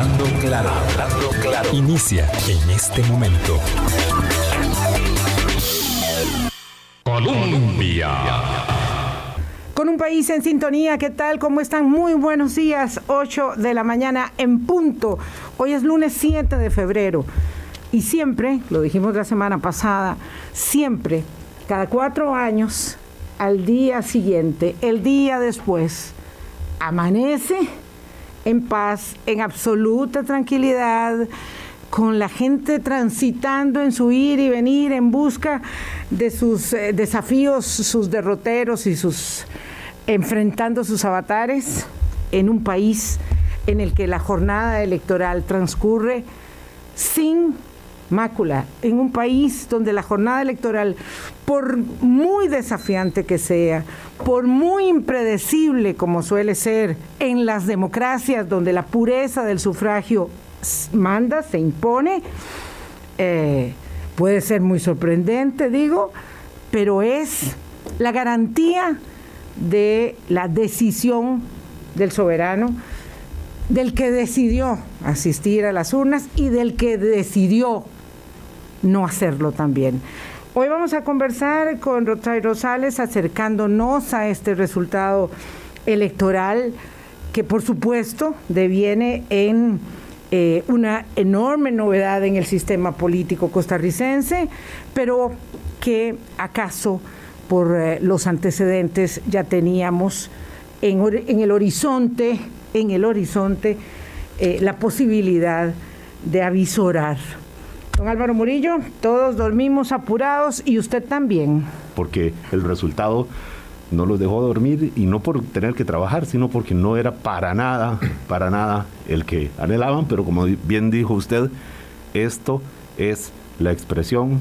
Hablando claro, hablando claro. Inicia en este momento. Colombia. Con un país en sintonía, ¿qué tal? ¿Cómo están? Muy buenos días, 8 de la mañana en punto. Hoy es lunes 7 de febrero. Y siempre, lo dijimos la semana pasada, siempre, cada cuatro años, al día siguiente, el día después, amanece en paz, en absoluta tranquilidad, con la gente transitando en su ir y venir en busca de sus eh, desafíos, sus derroteros y sus enfrentando sus avatares en un país en el que la jornada electoral transcurre sin mácula, en un país donde la jornada electoral, por muy desafiante que sea, por muy impredecible como suele ser en las democracias donde la pureza del sufragio manda, se impone, eh, puede ser muy sorprendente, digo, pero es la garantía de la decisión del soberano, del que decidió asistir a las urnas y del que decidió no hacerlo también. Hoy vamos a conversar con Rotay Rosales acercándonos a este resultado electoral que por supuesto deviene en eh, una enorme novedad en el sistema político costarricense, pero que acaso por eh, los antecedentes ya teníamos en, el horizonte, en el horizonte, eh, la posibilidad de avisorar. Don Álvaro Murillo, todos dormimos apurados y usted también. Porque el resultado no los dejó dormir y no por tener que trabajar, sino porque no era para nada, para nada el que anhelaban, pero como bien dijo usted, esto es la expresión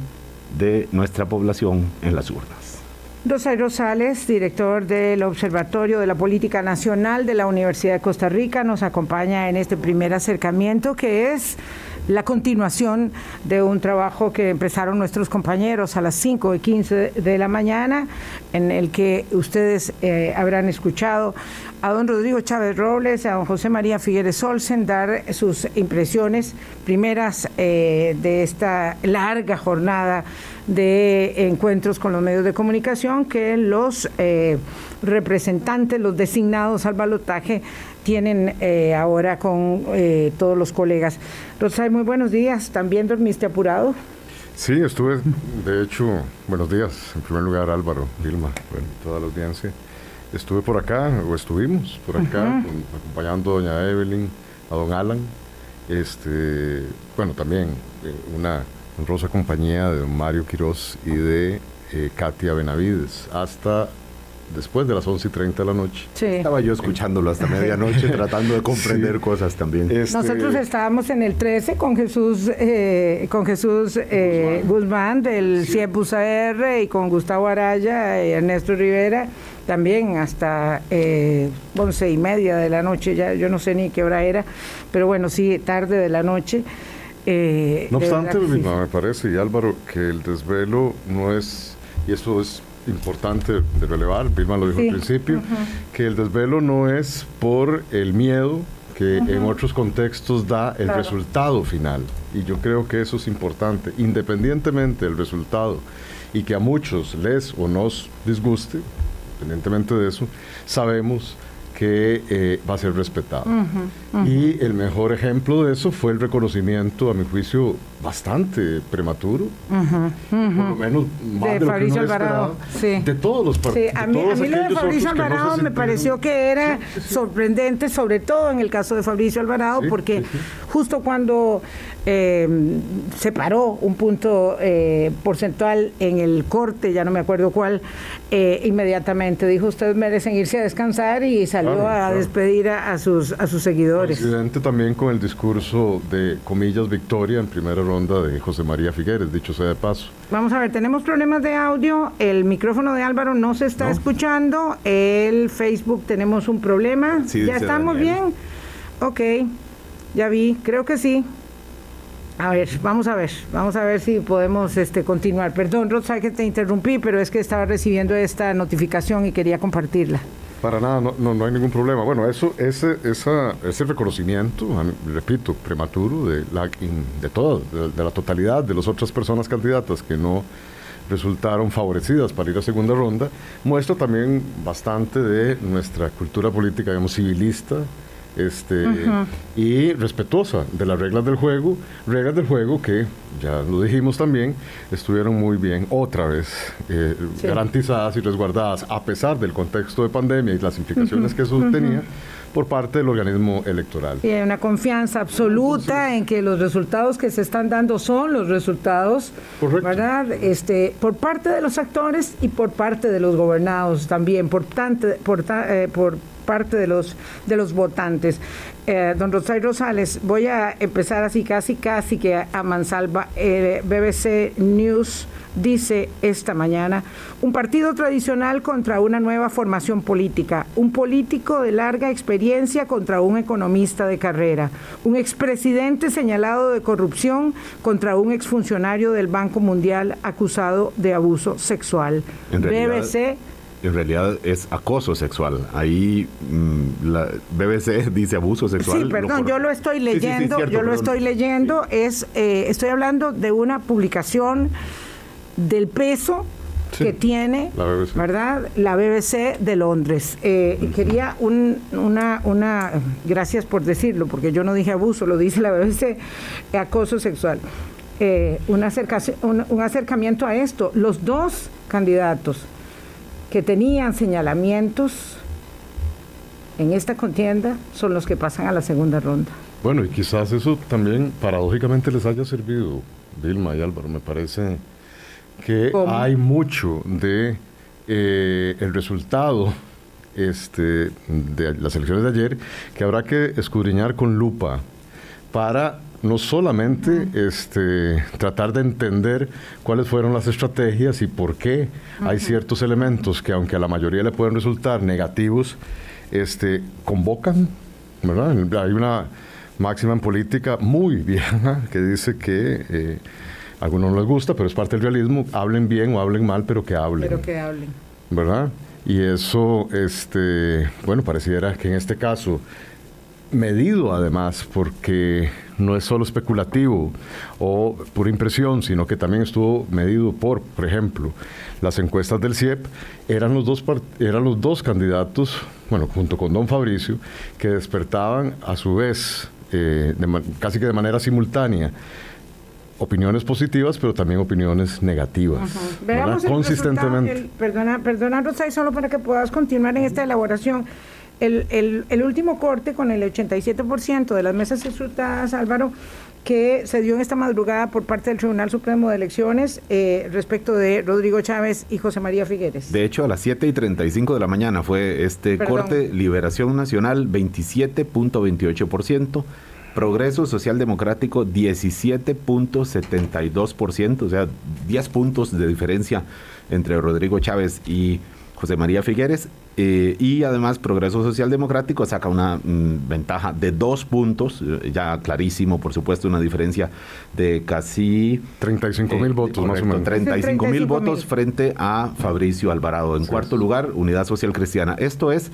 de nuestra población en las urnas. Rosario Rosales, director del Observatorio de la Política Nacional de la Universidad de Costa Rica, nos acompaña en este primer acercamiento que es la continuación de un trabajo que empezaron nuestros compañeros a las 5 y 15 de la mañana, en el que ustedes eh, habrán escuchado a don Rodrigo Chávez Robles, a don José María Figueres Olsen dar sus impresiones primeras eh, de esta larga jornada de encuentros con los medios de comunicación que los eh, representantes, los designados al balotaje, tienen eh, ahora con eh, todos los colegas. Rosay, muy buenos días. ¿También dormiste apurado? Sí, estuve, de hecho, buenos días. En primer lugar, Álvaro, Vilma, bueno, toda la audiencia. Estuve por acá, o estuvimos por acá, acompañando a doña Evelyn, a don Alan. Este, bueno, también eh, una honrosa compañía de don Mario Quiroz y de Katia Benavides, hasta después de las 11 y 30 de la noche. Estaba yo escuchándolo hasta medianoche, tratando de comprender cosas también. Este, Nosotros estábamos en el 13 con Jesús, eh, con Jesús eh, Guzmán. del CIEPUS AR y con Gustavo Araya y Ernesto Rivera, también hasta eh, 11 y media de la noche, ya yo no sé ni qué hora era, pero bueno, sí, tarde de la noche. Eh, no obstante, me parece, y Álvaro, que el desvelo no es, y eso es importante de relevar, Vilma lo dijo al principio, que el desvelo no es por el miedo que en otros contextos da el resultado final. Y yo creo que eso es importante, independientemente del resultado, y que a muchos les o nos disguste, independientemente de eso, sabemos que eh, va a ser respetado. Y el mejor ejemplo de eso fue el reconocimiento, a mi juicio, bastante prematuro, por lo menos más de, Fabricio Alvarado, de todos los partidos. a mí, lo de Fabricio Alvarado me pareció que era sorprendente, sobre todo en el caso de Fabricio Alvarado, porque justo cuando eh, se paró un punto eh, porcentual en el corte, ya no me acuerdo cuál, eh, inmediatamente dijo, ustedes merecen irse a descansar y salió a despedir a, sus, a sus seguidores. Presidente también con el discurso de, comillas, victoria en primera ronda de José María Figueres, dicho sea de paso. Vamos a ver, tenemos problemas de audio, el micrófono de Álvaro no se está escuchando, el Facebook tenemos un problema, ¿ya estamos bien? Ok, ya vi, creo que sí. A ver, vamos a ver, vamos a ver si podemos este, continuar. Perdón, Rosa, que te interrumpí, pero es que estaba recibiendo esta notificación y quería compartirla. Para nada, no, no, hay ningún problema. Bueno, eso, ese, esa, ese reconocimiento, repito, prematuro de la, de todo, de, la totalidad de las otras personas candidatas que no resultaron favorecidas para ir a segunda ronda, muestra también bastante de nuestra cultura política, digamos, civilista, este, y respetuosa de las reglas del juego, reglas del juego que, ya lo dijimos también, estuvieron muy bien, otra vez, eh, garantizadas y resguardadas, a pesar del contexto de pandemia y las implicaciones que eso tenía por parte del organismo electoral. Y hay una confianza absoluta en que los resultados que se están dando son los resultados, ¿verdad? Este, por parte de los actores y por parte de los gobernados también, por, por, eh, por parte de los, de los votantes. Eh, don Rosario Rosales, voy a empezar así casi casi que a mansalva. Eh, BBC News dice esta mañana, un partido tradicional contra una nueva formación política, un político de larga experiencia contra un economista de carrera, un expresidente señalado de corrupción contra un exfuncionario del Banco Mundial acusado de abuso sexual. BBC en realidad es acoso sexual. Ahí mm, la BBC dice abuso sexual. Sí, perdón, yo lo estoy leyendo, yo lo estoy leyendo, es eh, estoy hablando de una publicación del peso que tiene, ¿verdad? La BBC de Londres. Eh, quería un, una, una, gracias por decirlo, porque yo no dije abuso, lo dice la BBC, acoso sexual. Eh, un, un acercamiento a esto. Los dos candidatos que tenían señalamientos en esta contienda son los que pasan a la segunda ronda. Bueno, y quizás eso también paradójicamente les haya servido, Vilma y Álvaro, me parece que hay mucho de eh, el resultado este, de las elecciones de ayer que habrá que escudriñar con lupa para no solamente este, tratar de entender cuáles fueron las estrategias y por qué hay ciertos elementos que aunque a la mayoría le pueden resultar negativos, este, convocan, ¿verdad? Hay una máxima en política muy vieja que dice que eh, a algunos no les gusta, pero es parte del realismo, hablen bien o hablen mal, pero que hablen. Pero que hablen. ¿Verdad? Y eso, este, bueno, pareciera que en este caso medido además, porque no es solo especulativo o por impresión, sino que también estuvo medido por, por ejemplo, las encuestas del CIEP, eran los dos, eran los dos candidatos, bueno, junto con don Fabricio, que despertaban a su vez, eh, casi que de manera simultánea, opiniones positivas, pero también opiniones negativas. Veamos Consistentemente. perdona, perdona, Rosa, y solo para que puedas continuar en esta elaboración el, el, último corte con el 87% de las mesas escrutadas, Álvaro, que se dio en esta madrugada por parte del Tribunal Supremo de Elecciones eh, respecto de Rodrigo Chávez y José María Figueres. De hecho, a las 7 y 35 de la mañana fue este corte, Liberación Nacional 27.28%. Progreso Social Democrático 17.72%, o sea, 10 puntos de diferencia entre Rodrigo Chávez y José María Figueres. Eh, y además Progreso Social Democrático saca una mm, ventaja de dos puntos, eh, ya clarísimo, por supuesto, una diferencia de casi... 35 mil eh, votos, más o menos. 35 mil votos frente a Fabricio Alvarado. En cuarto lugar, Unidad Social Cristiana. Esto es,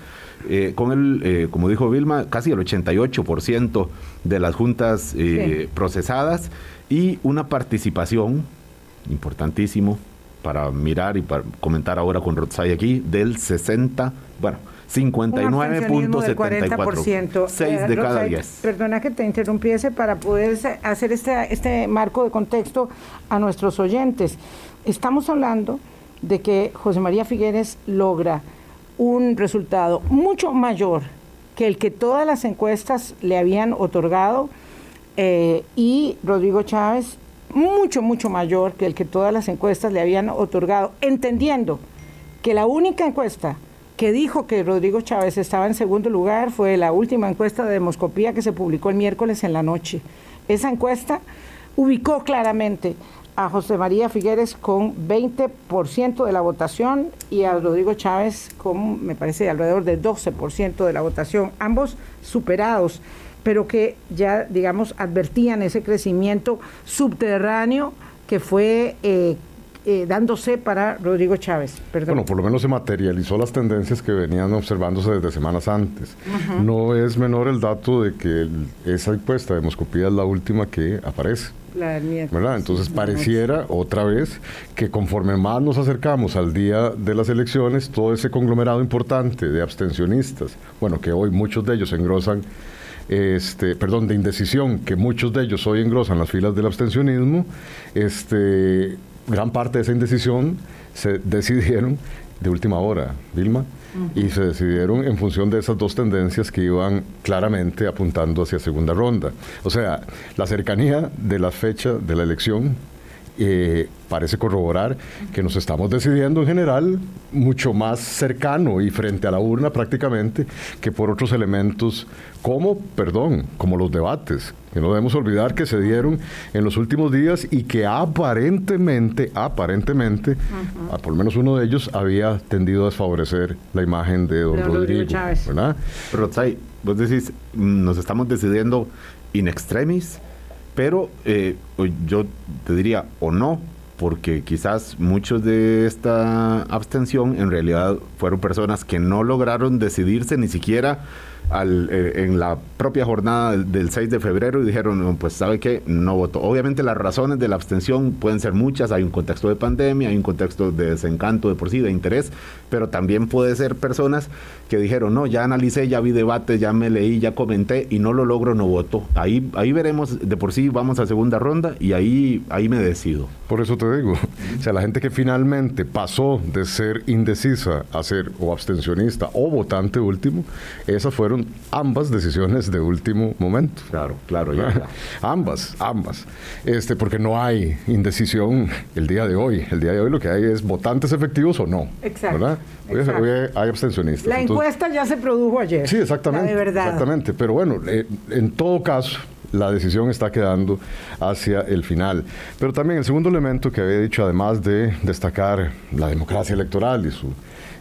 con el, como dijo Vilma, casi el 88% de las juntas procesadas y una participación, importantísimo, para mirar y para comentar ahora con Rotsay aquí, del 60, bueno, 59.74%. 6 de cada 10. Perdona que te interrumpiese para poder hacer este, este marco de contexto a nuestros oyentes. Estamos hablando de que José María Figueres logra un resultado mucho mayor que el que todas las encuestas le habían otorgado eh, y Rodrigo Chávez mucho, mucho mayor que el que todas las encuestas le habían otorgado, entendiendo que la única encuesta que dijo que Rodrigo Chávez estaba en segundo lugar fue la última encuesta de demoscopía que se publicó el miércoles en la noche. Esa encuesta ubicó claramente a José María Figueres con 20% de la votación y a Rodrigo Chávez con, me parece, alrededor de 12% de la votación, ambos superados pero que ya, digamos, advertían ese crecimiento subterráneo que fue eh, eh, dándose para Rodrigo Chávez. Perdón. Bueno, por lo menos se materializó las tendencias que venían observándose desde semanas antes. No es menor el dato de que esa encuesta de demoscopía es la última que aparece. La ¿verdad? Entonces pareciera otra vez que conforme más nos acercamos al día de las elecciones, todo ese conglomerado importante de abstencionistas, bueno, que hoy muchos de ellos engrosan este, perdón, de indecisión, que muchos de ellos hoy engrosan las filas del abstencionismo, este, gran parte de esa indecisión se decidieron de última hora, Vilma, y se decidieron en función de esas dos tendencias que iban claramente apuntando hacia segunda ronda. O sea, la cercanía de la fecha de la elección eh, parece corroborar que nos estamos decidiendo en general mucho más cercano y frente a la urna prácticamente que por otros elementos como, perdón, como los debates, que no debemos olvidar que se dieron en los últimos días y que aparentemente, aparentemente, por lo menos uno de ellos había tendido a desfavorecer la imagen de don, Rodrigo, Chávez. ¿verdad? Pero, vos decís, nos estamos decidiendo in extremis pero eh, yo te diría, o no, porque quizás muchos de esta abstención en realidad fueron personas que no lograron decidirse ni siquiera al, eh, en la propia jornada del, 6 de febrero y dijeron, pues sabe que no votó. Obviamente las razones de la abstención pueden ser muchas, hay un contexto de pandemia, hay un contexto de desencanto de por sí, de interés, pero también puede ser personas que dijeron, no, ya analicé, ya vi debates, ya me leí, ya comenté y no lo logro, no voto. Ahí, ahí veremos, de por sí vamos a segunda ronda y ahí, ahí me decido. Por eso te digo, o sea, la gente que finalmente pasó de ser indecisa a ser o abstencionista o votante último, esas fueron ambas decisiones de último momento. Claro, claro, ya. ambas, ambas. Este, porque no hay indecisión el día de hoy. El día de hoy lo que hay es votantes efectivos o no. Exacto. ¿verdad? Hoy, hay abstencionistas. La encuesta ya se produjo ayer. Sí, exactamente. de verdad. Exactamente. Pero bueno, eh, en todo caso, la decisión está quedando hacia el final. Pero también el segundo elemento que había dicho, además de destacar la democracia electoral y su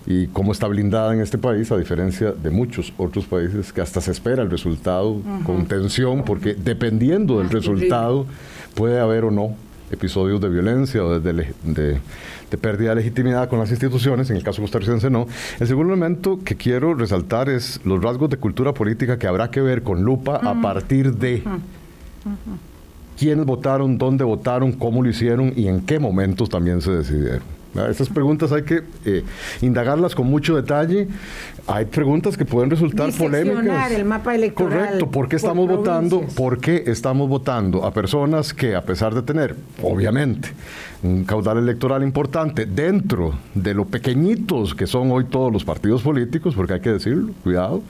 y cómo está blindada en este país, a diferencia de muchos otros países que hasta se espera el resultado con tensión, porque dependiendo del resultado puede haber o no episodios de violencia o de, de, pérdida de legitimidad con las instituciones, en el caso costarricense no. El segundo elemento que quiero resaltar es los rasgos de cultura política que habrá que ver con lupa a partir de quiénes votaron, dónde votaron, cómo lo hicieron y en qué momentos también se decidieron. Estas preguntas hay que eh, indagarlas con mucho detalle. Hay preguntas que pueden resultar polémicas. el mapa electoral. Correcto. ¿Por qué estamos votando? ¿Por qué estamos votando a personas que, a pesar de tener, obviamente, un caudal electoral importante dentro de lo pequeñitos que son hoy todos los partidos políticos, porque hay que decirlo, cuidado,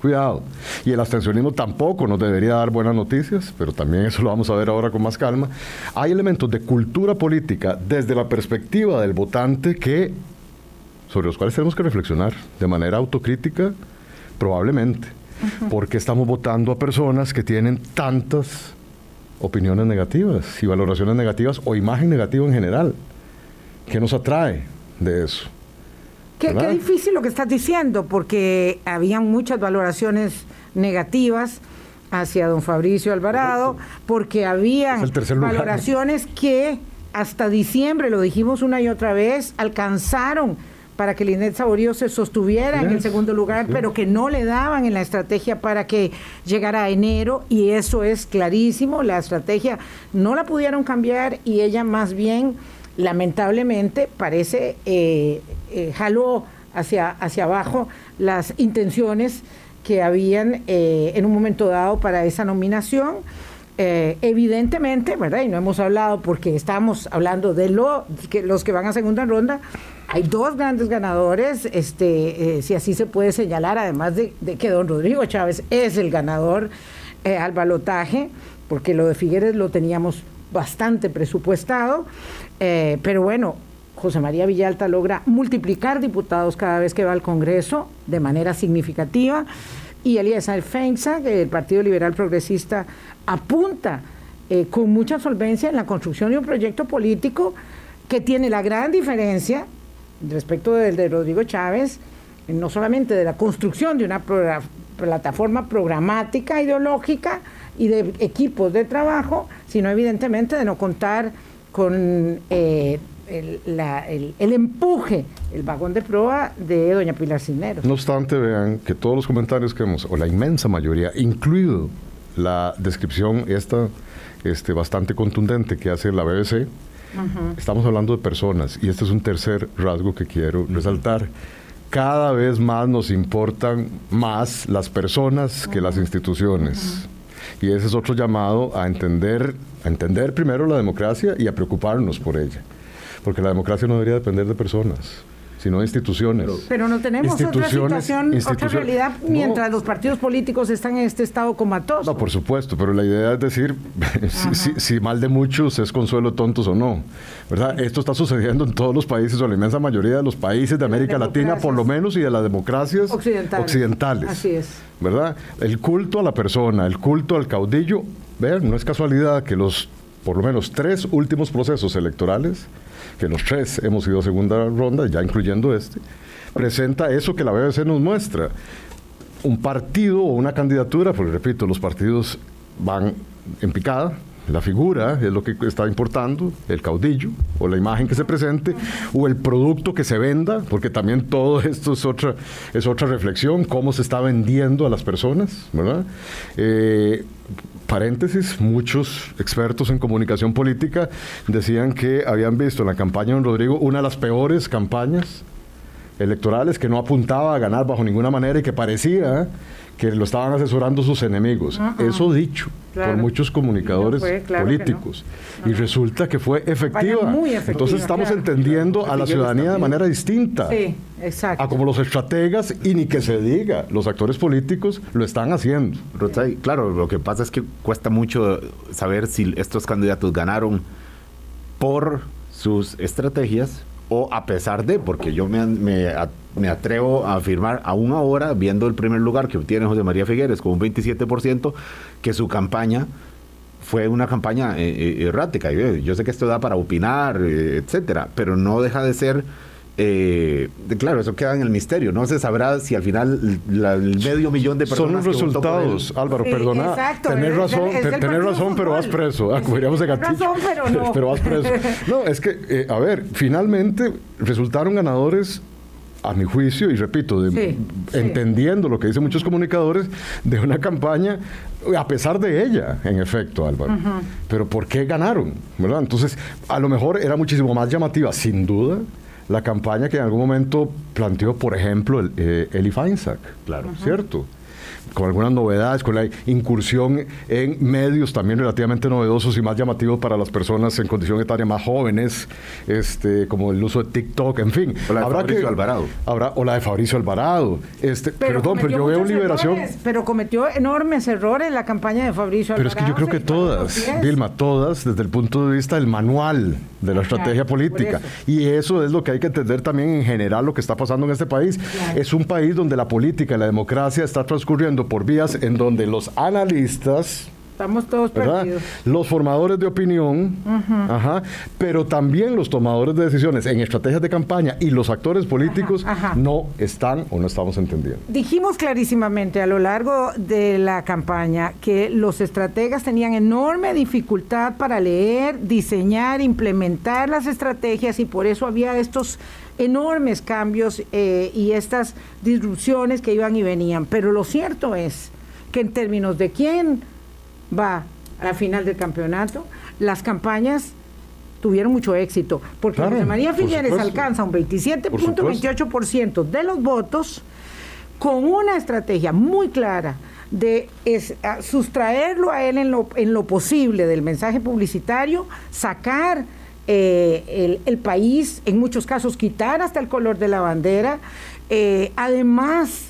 cuidado. Y el abstencionismo tampoco nos debería dar buenas noticias, pero también eso lo vamos a ver ahora con más calma. Hay elementos de cultura política desde la perspectiva del votante que sobre los cuales tenemos que reflexionar de manera autocrítica, probablemente. Porque estamos votando a personas que tienen tantas opiniones negativas y valoraciones negativas o imagen negativa en general. ¿Qué nos atrae de eso? Qué, difícil lo que estás diciendo, porque habían muchas valoraciones negativas hacia don Fabricio Alvarado, porque había valoraciones que hasta diciembre, lo dijimos una y otra vez, alcanzaron para que Linet Saborío se sostuviera en el segundo lugar, pero que no le daban en la estrategia para que llegara a enero, y eso es clarísimo, la estrategia no la pudieron cambiar y ella más bien, lamentablemente, parece, eh, eh, jaló hacia, hacia abajo las intenciones que habían eh, en un momento dado para esa nominación. Evidentemente, ¿verdad? Y no hemos hablado porque estamos hablando de lo, que, los que van a segunda ronda, hay dos grandes ganadores, este, eh, si así se puede señalar, además de, que don Rodrigo Chávez es el ganador eh, al balotaje, porque lo de Figueres lo teníamos bastante presupuestado, eh, pero bueno, José María Villalta logra multiplicar diputados cada vez que va al Congreso de manera significativa y Elías Feinza, el Partido Liberal Progresista, apunta con mucha solvencia en la construcción de un proyecto político que tiene la gran diferencia respecto del de Rodrigo Chávez, no solamente de la construcción de una plataforma programática, ideológica y de equipos de trabajo, sino evidentemente de no contar con eh, el, el, empuje, el vagón de proa de doña Pilar Cisneros. No obstante, vean que todos los comentarios que hemos, o la inmensa mayoría, incluido la descripción esta este, bastante contundente que hace la BBC, estamos hablando de personas y este es un tercer rasgo que quiero resaltar. Cada vez más nos importan más las personas que las instituciones. Y ese es otro llamado a entender, a entender primero la democracia y a preocuparnos por ella. Porque la democracia no debería depender de personas sino instituciones. Pero no tenemos otra situación, otra realidad mientras los partidos políticos están en este estado comatoso. No, por supuesto, pero la idea es decir si, mal de muchos es consuelo tontos o no. ¿verdad? Esto está sucediendo en todos los países, o la inmensa mayoría de los países de América Latina, por lo menos, y de las democracias occidentales. Así es. ¿Verdad? El culto a la persona, el culto al caudillo, vean, no es casualidad que los por lo menos tres últimos procesos electorales que los tres hemos ido a segunda ronda, ya incluyendo este, presenta eso que la BBC nos muestra. Un partido o una candidatura, porque repito, los partidos van en picada, la figura es lo que está importando, el caudillo o la imagen que se presente, o el producto que se venda, porque también todo esto es otra, es otra reflexión, cómo se está vendiendo a las personas, ¿verdad? Eh, paréntesis, muchos expertos en comunicación política decían que habían visto en la campaña de don Rodrigo una de las peores campañas electorales, que no apuntaba a ganar bajo ninguna manera y que parecía que lo estaban asesorando sus enemigos. Eso dicho por muchos comunicadores políticos. Y resulta que fue efectiva. Entonces estamos entendiendo a la ciudadanía de manera distinta. Sí, exacto. A como los estrategas y ni que se diga, los actores políticos lo están haciendo. claro, lo que pasa es que cuesta mucho saber si estos candidatos ganaron por sus estrategias o a pesar de, porque yo me, me, atrevo a afirmar aún ahora, viendo el primer lugar que obtiene José María Figueres con un 27%, que su campaña fue una campaña eh, eh, errática. Yo, sé que esto da para opinar, eh, etcétera, pero no deja de ser eh, claro, eso queda en el misterio. No se sabrá si al final el medio millón de personas. Son los resultados, Álvaro, perdona. Tener razón, tener razón, pero vas preso. Ah, de Razón, pero no. pero vas preso. No, es que, eh, a ver, finalmente resultaron ganadores a mi juicio, y repito, entendiendo lo que dicen muchos comunicadores, de una campaña, a pesar de ella, en efecto, Álvaro. Pero ¿por qué ganaron? ¿verdad? Entonces, a lo mejor era muchísimo más llamativa, sin duda, la campaña que en algún momento planteó, por ejemplo, el, eh, Eli Feinsack, claro, ¿cierto? con algunas novedades, con la incursión en medios también relativamente novedosos y más llamativos para las personas en condición etaria más jóvenes, este, como el uso de TikTok, en fin. O la de Fabricio Alvarado. Habrá, o la de Fabricio Alvarado. Este, perdón, pero yo veo liberación. pero cometió enormes errores la campaña de Fabricio Alvarado. Pero es que yo creo que todas, Vilma, todas desde el punto de vista del manual de la estrategia política. Y eso es lo que hay que entender también en general lo que está pasando en este país. Es un país donde la política y la democracia está transcurriendo por vías en donde los analistas Estamos todos perdidos. Los formadores de opinión, ajá, pero también los tomadores de decisiones en estrategias de campaña y los actores políticos no están o no estamos entendiendo. Dijimos clarísimamente a lo largo de la campaña que los estrategas tenían enorme dificultad para leer, diseñar, implementar las estrategias y por eso había estos enormes cambios eh, y estas disrupciones que iban y venían. Pero lo cierto es que en términos de quién va a la final del campeonato, las campañas tuvieron mucho éxito, porque María Figueres alcanza un 27.28% de los votos con una estrategia muy clara de sustraerlo a él en lo, en lo posible del mensaje publicitario, sacar eh, el, país, en muchos casos quitar hasta el color de la bandera, eh, además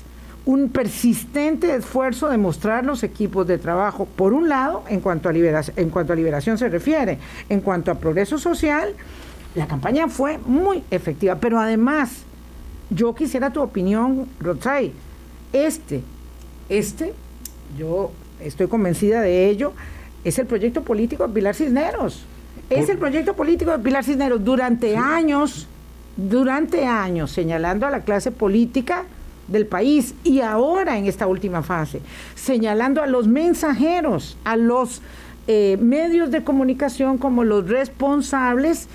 un persistente esfuerzo de mostrar los equipos de trabajo, por un lado, en cuanto a liberación, en cuanto a liberación se refiere, en cuanto a progreso social, la campaña fue muy efectiva, pero además, yo quisiera tu opinión, Rotzai, este, este, yo estoy convencida de ello, es el proyecto político de Pilar Cisneros. Es el proyecto político de Pilar Cisneros. Durante años, durante años, señalando a la clase política del país y ahora en esta última fase, señalando a los mensajeros, a los eh, medios de comunicación como los responsables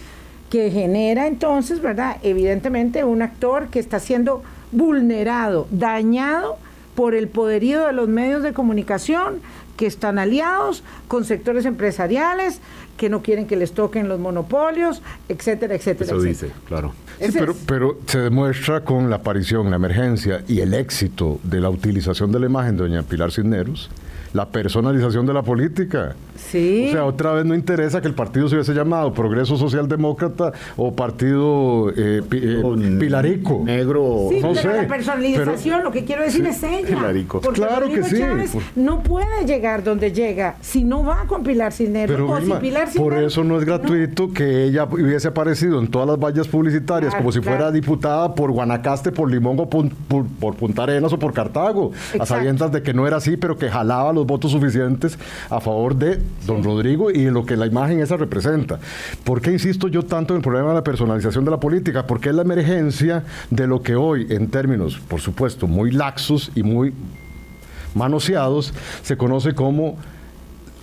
que genera entonces, ¿verdad? Evidentemente un actor que está siendo vulnerado, dañado por el poderío de los medios de comunicación que están aliados con sectores empresariales que no quieren que les toquen los monopolios, etcétera, etcétera. Eso dice, claro. Pero, pero se demuestra con la aparición, la emergencia y el éxito de la utilización de la imagen de doña Pilar Cisneros, la personalización de la política. Sí. O sea, otra vez no interesa que el partido se hubiese llamado Progreso Socialdemócrata o Partido eh, eh, Pilarico. Negro. Sí, no pero sé, la personalización, lo que quiero decir es ella. Pilarico. Porque claro que sí. no puede llegar donde llega si no va con Pilar Cisneros. Pero, o Pilar por eso no es gratuito que ella hubiese aparecido en todas las vallas publicitarias como si fuera diputada por Guanacaste, por Limón o por, Punta Arenas o por Cartago, a sabiendas de que no era así, pero que jalaba los votos suficientes a favor de don Rodrigo y lo que la imagen esa representa. ¿Por qué insisto yo tanto en el problema de la personalización de la política? Porque es la emergencia de lo que hoy, en términos, por supuesto, muy laxos y muy manoseados, se conoce como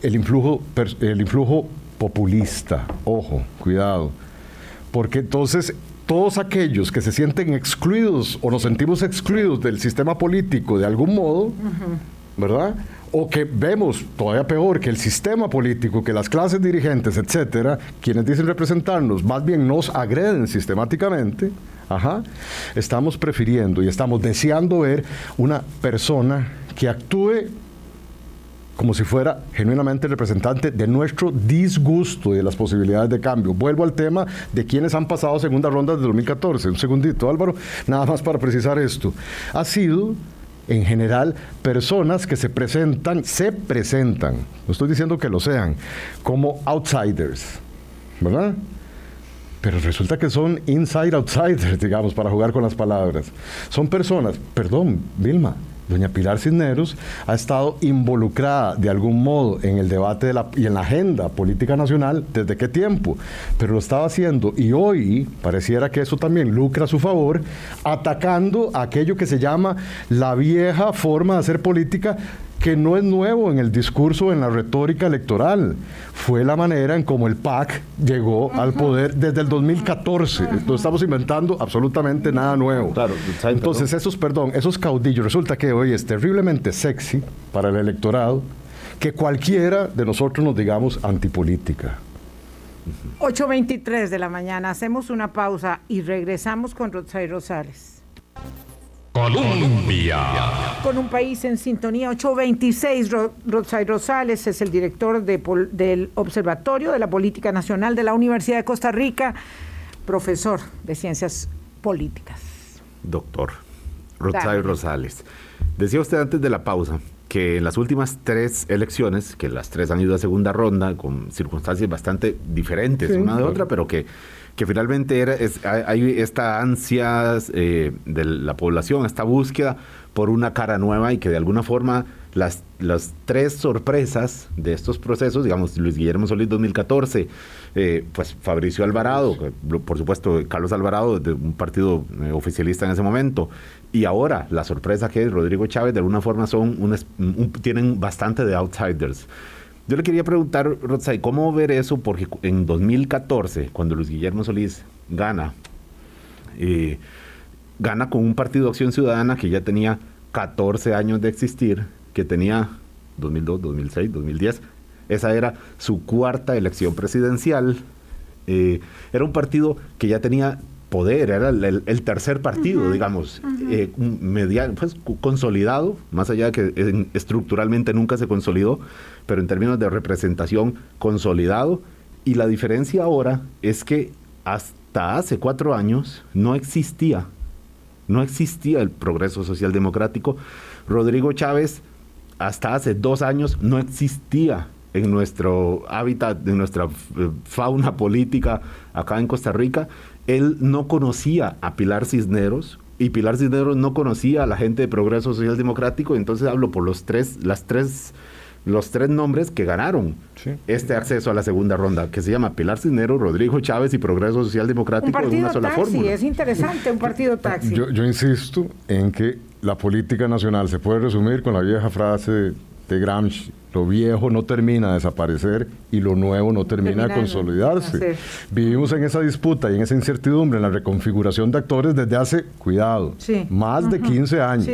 el influjo, el influjo populista. Ojo, cuidado. Porque entonces todos aquellos que se sienten excluidos o nos sentimos excluidos del sistema político de algún modo, ¿verdad? O que vemos todavía peor que el sistema político, que las clases dirigentes, etcétera, quienes dicen representarnos, más bien nos agreden sistemáticamente, ajá, estamos prefiriendo y estamos deseando ver una persona que actúe como si fuera genuinamente representante de nuestro disgusto y de las posibilidades de cambio. Vuelvo al tema de quienes han pasado segunda ronda de 2014. Un segundito, Álvaro, nada más para precisar esto. Ha sido en general personas que se presentan, se presentan, no estoy diciendo que lo sean, como outsiders, ¿verdad? Pero resulta que son inside outsiders, digamos, para jugar con las palabras. Son personas, perdón, Vilma, Doña Pilar Cisneros ha estado involucrada de algún modo en el debate y en la agenda política nacional desde qué tiempo, pero lo estaba haciendo y hoy pareciera que eso también lucra a su favor, atacando aquello que se llama la vieja forma de hacer política que no es nuevo en el discurso, en la retórica electoral. Fue la manera en cómo el PAC llegó al poder desde el 2014. No estamos inventando absolutamente nada nuevo. Claro, Entonces, esos, perdón, esos caudillos, resulta que hoy es terriblemente sexy para el electorado que cualquiera de nosotros nos digamos antipolítica. 8.23 de la mañana, hacemos una pausa y regresamos con Rosario Rosales. Colombia. Con un país en sintonía, 826, Rosay Rosales es el director del Observatorio de la Política Nacional de la Universidad de Costa Rica, profesor de Ciencias Políticas. Doctor Rosay Rosales. Decía usted antes de la pausa que en las últimas tres elecciones, que las tres han ido a segunda ronda, con circunstancias bastante diferentes una de otra, pero que que finalmente era, hay esta ansia eh, de la población, esta búsqueda por una cara nueva y que de alguna forma las, las tres sorpresas de estos procesos, digamos, Luis Guillermo Solís 2014, eh, pues Fabricio Alvarado, por supuesto Carlos Alvarado de un partido eh, oficialista en ese momento, y ahora la sorpresa que es Rodrigo Chávez, de alguna forma son tienen bastante de outsiders. Yo le quería preguntar, Rotzai, ¿cómo ver eso? Porque en 2014, cuando Luis Guillermo Solís gana, eh, gana con un partido de Acción Ciudadana que ya tenía 14 años de existir, que tenía 2002, 2006, 2010. Esa era su cuarta elección presidencial. Eh, era un partido que ya tenía poder, era el, tercer partido, digamos, eh, pues, consolidado, más allá de que estructuralmente nunca se consolidó, pero en términos de representación consolidado. Y la diferencia ahora es que hasta hace cuatro años no existía, no existía el progreso social democrático. Rodrigo Chávez hasta hace dos años no existía en nuestro hábitat, en nuestra eh, fauna política acá en Costa Rica él no conocía a Pilar Cisneros y Pilar Cisneros no conocía a la gente de Progreso Social Democrático, entonces hablo por los tres, las tres, los tres nombres que ganaron este acceso a la segunda ronda, que se llama Pilar Cisneros, Rodrigo Chávez y Progreso Social Democrático en una sola fórmula. Es interesante, un partido taxi. Yo, yo insisto en que la política nacional se puede resumir con la vieja frase de Gramsci Lo viejo no termina de desaparecer y lo nuevo no termina, de consolidarse. Vivimos en esa disputa y en esa incertidumbre, en la reconfiguración de actores desde hace, cuidado, más de 15 años.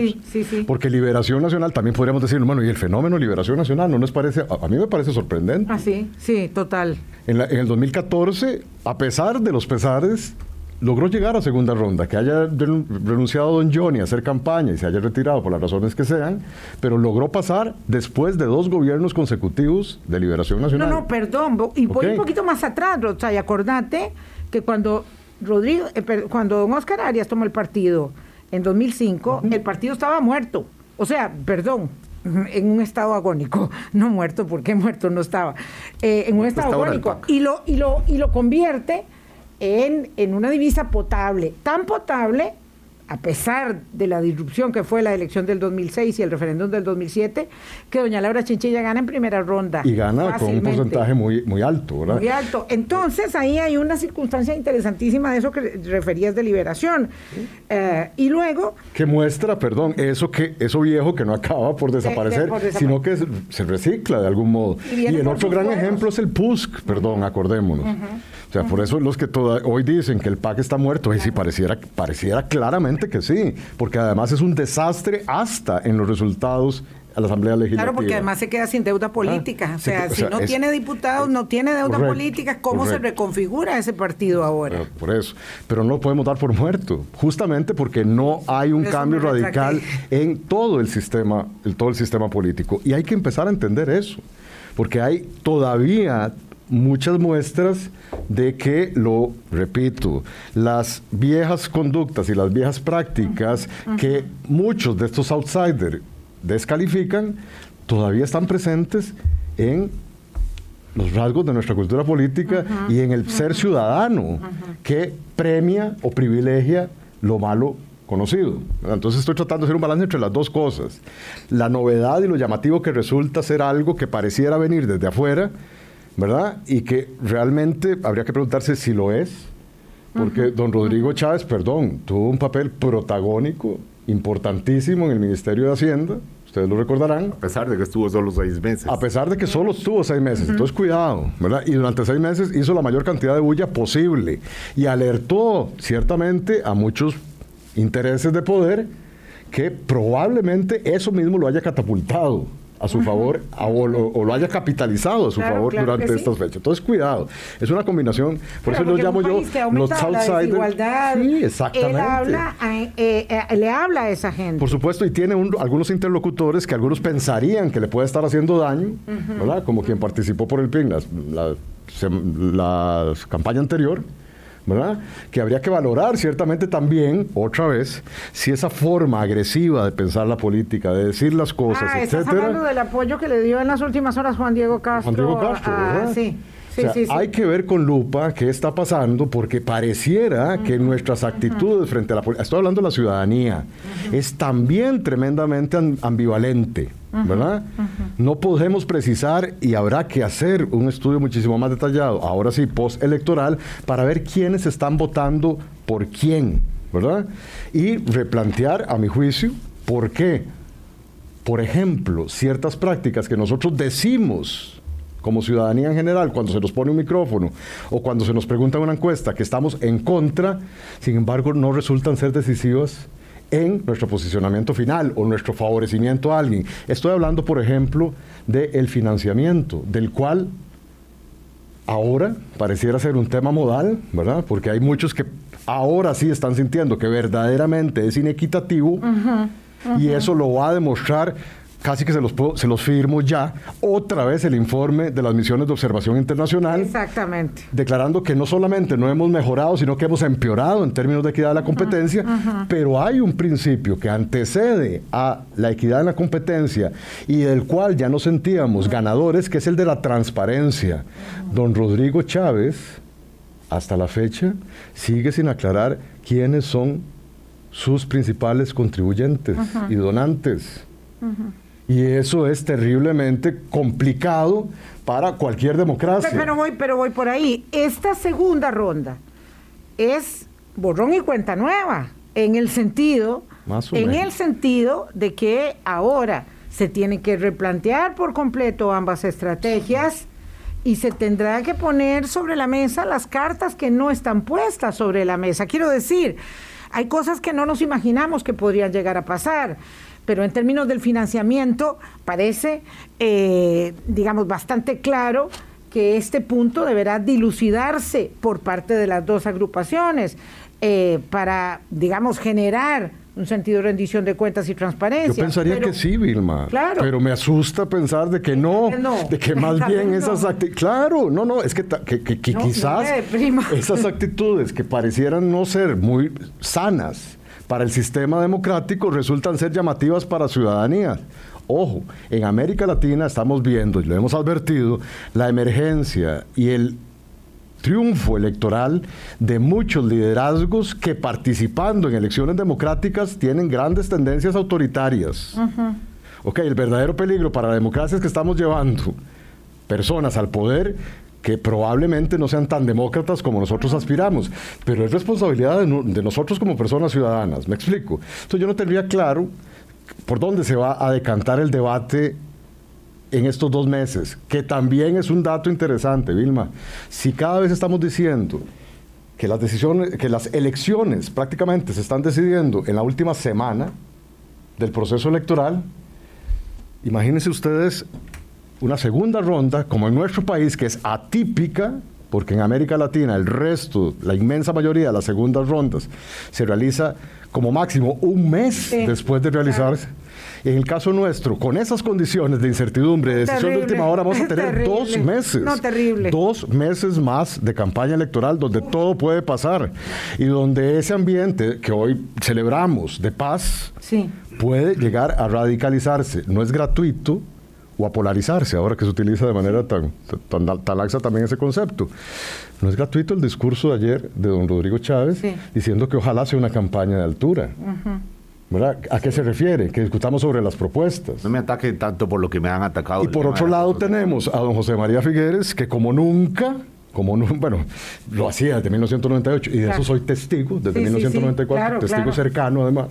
Porque Liberación Nacional, también podríamos decir, bueno, y el fenómeno Liberación Nacional, ¿no nos parece? A, mí me parece sorprendente. Ah, sí, sí, total. En, en el 2014, a pesar de los pesares, logró llegar a segunda ronda, que haya renunciado don Johnny a hacer campaña y se haya retirado por las razones que sean, pero logró pasar después de dos gobiernos consecutivos de liberación nacional. No, no, perdón, y voy un poquito más atrás, Rosa, y acordate que cuando Rodrigo, eh, cuando don Oscar Arias tomó el partido en 2005, el partido estaba muerto. O sea, perdón, en un estado agónico, no muerto, porque muerto no estaba, eh, en un estado agónico, y lo, y, lo, y lo convierte en, en una divisa potable, tan potable a pesar de la disrupción que fue la elección del 2006 y el referéndum del 2007, que doña Laura Chinchilla gana en primera ronda. Y gana con un porcentaje muy, muy alto, ¿verdad? Muy alto. Entonces ahí hay una circunstancia interesantísima de eso que referías de liberación. Eh, y luego... Que muestra, perdón, eso, que, eso viejo que no acaba por desaparecer, sino que se recicla de algún modo. Y, el otro gran ejemplo es el PUSC, perdón, acordémonos. O sea, por eso los que hoy dicen que el PAC está muerto, y si pareciera, pareciera claramente que sí, porque además es un desastre hasta en los resultados a la Asamblea Legislativa. Claro, porque además se queda sin deuda política. o, sea, si no tiene diputados, no tiene deuda política, ¿cómo se reconfigura ese partido ahora? por eso. Pero no lo podemos dar por muerto, justamente porque no hay un cambio radical en todo el sistema, en todo el sistema político. Y hay que empezar a entender eso, porque hay todavía muchas muestras de que, lo repito, las viejas conductas y las viejas prácticas que muchos de estos outsiders descalifican, todavía están presentes en los rasgos de nuestra cultura política y en el ser ciudadano que premia o privilegia lo malo conocido. Entonces estoy tratando de hacer un balance entre las dos cosas. La novedad y lo llamativo que resulta ser algo que pareciera venir desde afuera, ¿verdad? Y que realmente habría que preguntarse si lo es, porque don Rodrigo Chávez, perdón, tuvo un papel protagónico, importantísimo en el Ministerio de Hacienda, ustedes lo recordarán. A pesar de que estuvo solo seis meses. A pesar de que solo estuvo seis meses. Entonces, cuidado, ¿verdad? Y durante seis meses hizo la mayor cantidad de bulla posible y alertó ciertamente a muchos intereses de poder que probablemente eso mismo lo haya catapultado a su favor o, lo, haya capitalizado a su favor durante estas fechas. Entonces, cuidado. Es una combinación, por eso los llamo yo los outsiders. Sí, exactamente. Él habla eh, eh, le habla a esa gente. Por supuesto, y tiene algunos interlocutores que algunos pensarían que le puede estar haciendo daño, ¿verdad? Como quien participó por el PIN la, la campaña anterior ¿verdad? Que habría que valorar ciertamente también, otra vez, si esa forma agresiva de pensar la política, de decir las cosas, ah, estás hablando del apoyo que le dio en las últimas horas Juan Diego Castro. Juan Diego Castro, ¿verdad? Sí. Hay que ver con lupa qué está pasando porque pareciera que nuestras actitudes frente a la política, estoy hablando de la ciudadanía, es también tremendamente ambivalente. ¿Verdad? No podemos precisar y habrá que hacer un estudio muchísimo más detallado, ahora sí, post-electoral, para ver quiénes están votando por quién, ¿verdad? Y replantear, a mi juicio, por qué, por ejemplo, ciertas prácticas que nosotros decimos como ciudadanía en general, cuando se nos pone un micrófono o cuando se nos pregunta en una encuesta que estamos en contra, sin embargo no resultan ser decisivas en nuestro posicionamiento final o nuestro favorecimiento a alguien. Estoy hablando, por ejemplo, del financiamiento, del cual ahora pareciera ser un tema modal, ¿verdad? Porque hay muchos que ahora sí están sintiendo que verdaderamente es inequitativo y eso lo va a demostrar casi que se los, se los firmo ya, otra vez el informe de las misiones de observación internacional. Exactamente. Declarando que no solamente no hemos mejorado, sino que hemos empeorado en términos de equidad de la competencia, pero hay un principio que antecede a la equidad en la competencia y del cual ya nos sentíamos ganadores, que es el de la transparencia. Don Rodrigo Chávez, hasta la fecha, sigue sin aclarar quiénes son sus principales contribuyentes y donantes. Y eso es terriblemente complicado para cualquier democracia. Pero voy, pero voy por ahí. Esta segunda ronda es borrón y cuenta nueva, en el sentido, en el sentido de que ahora se tiene que replantear por completo ambas estrategias y se tendrá que poner sobre la mesa las cartas que no están puestas sobre la mesa. Quiero decir, hay cosas que no nos imaginamos que podrían llegar a pasar, pero en términos del financiamiento parece, eh, digamos, bastante claro que este punto deberá dilucidarse por parte de las dos agrupaciones eh, para, digamos, generar un sentido de rendición de cuentas y transparencia. Yo pensaría que sí, Vilma. Claro. Pero me asusta pensar de que no, de que más bien esas actitudes... Claro, no, no, es que, quizás esas actitudes que parecieran no ser muy sanas para el sistema democrático resultan ser llamativas para la ciudadanía. Ojo, en América Latina estamos viendo, y lo hemos advertido, la emergencia y el triunfo electoral de muchos liderazgos que participando en elecciones democráticas tienen grandes tendencias autoritarias. Ok, el verdadero peligro para la democracia es que estamos llevando personas al poder que probablemente no sean tan demócratas como nosotros aspiramos, pero es responsabilidad de, nosotros como personas ciudadanas, me explico. Entonces yo no tendría claro por dónde se va a decantar el debate en estos dos meses, que también es un dato interesante, Vilma. Si cada vez estamos diciendo que las decisiones, que las elecciones prácticamente se están decidiendo en la última semana del proceso electoral, imagínense ustedes una segunda ronda, como en nuestro país, que es atípica, porque en América Latina el resto, la inmensa mayoría de las segundas rondas, se realiza como máximo un mes después de realizarse. En el caso nuestro, con esas condiciones de incertidumbre, de decisión de última hora, vamos a tener dos meses. No, terrible. Dos meses más de campaña electoral donde todo puede pasar y donde ese ambiente que hoy celebramos de paz puede llegar a radicalizarse. No es gratuito, o a polarizarse, ahora que se utiliza de manera tan, tan, laxa también ese concepto. No es gratuito el discurso de ayer de don Rodrigo Chávez diciendo que ojalá sea una campaña de altura. ¿A qué se refiere? Que discutamos sobre las propuestas. No me ataque tanto por lo que me han atacado. Y por otro lado tenemos a don José María Figueres, que como nunca, como bueno, lo hacía desde 1998, y de eso soy testigo, desde 1994, testigo cercano además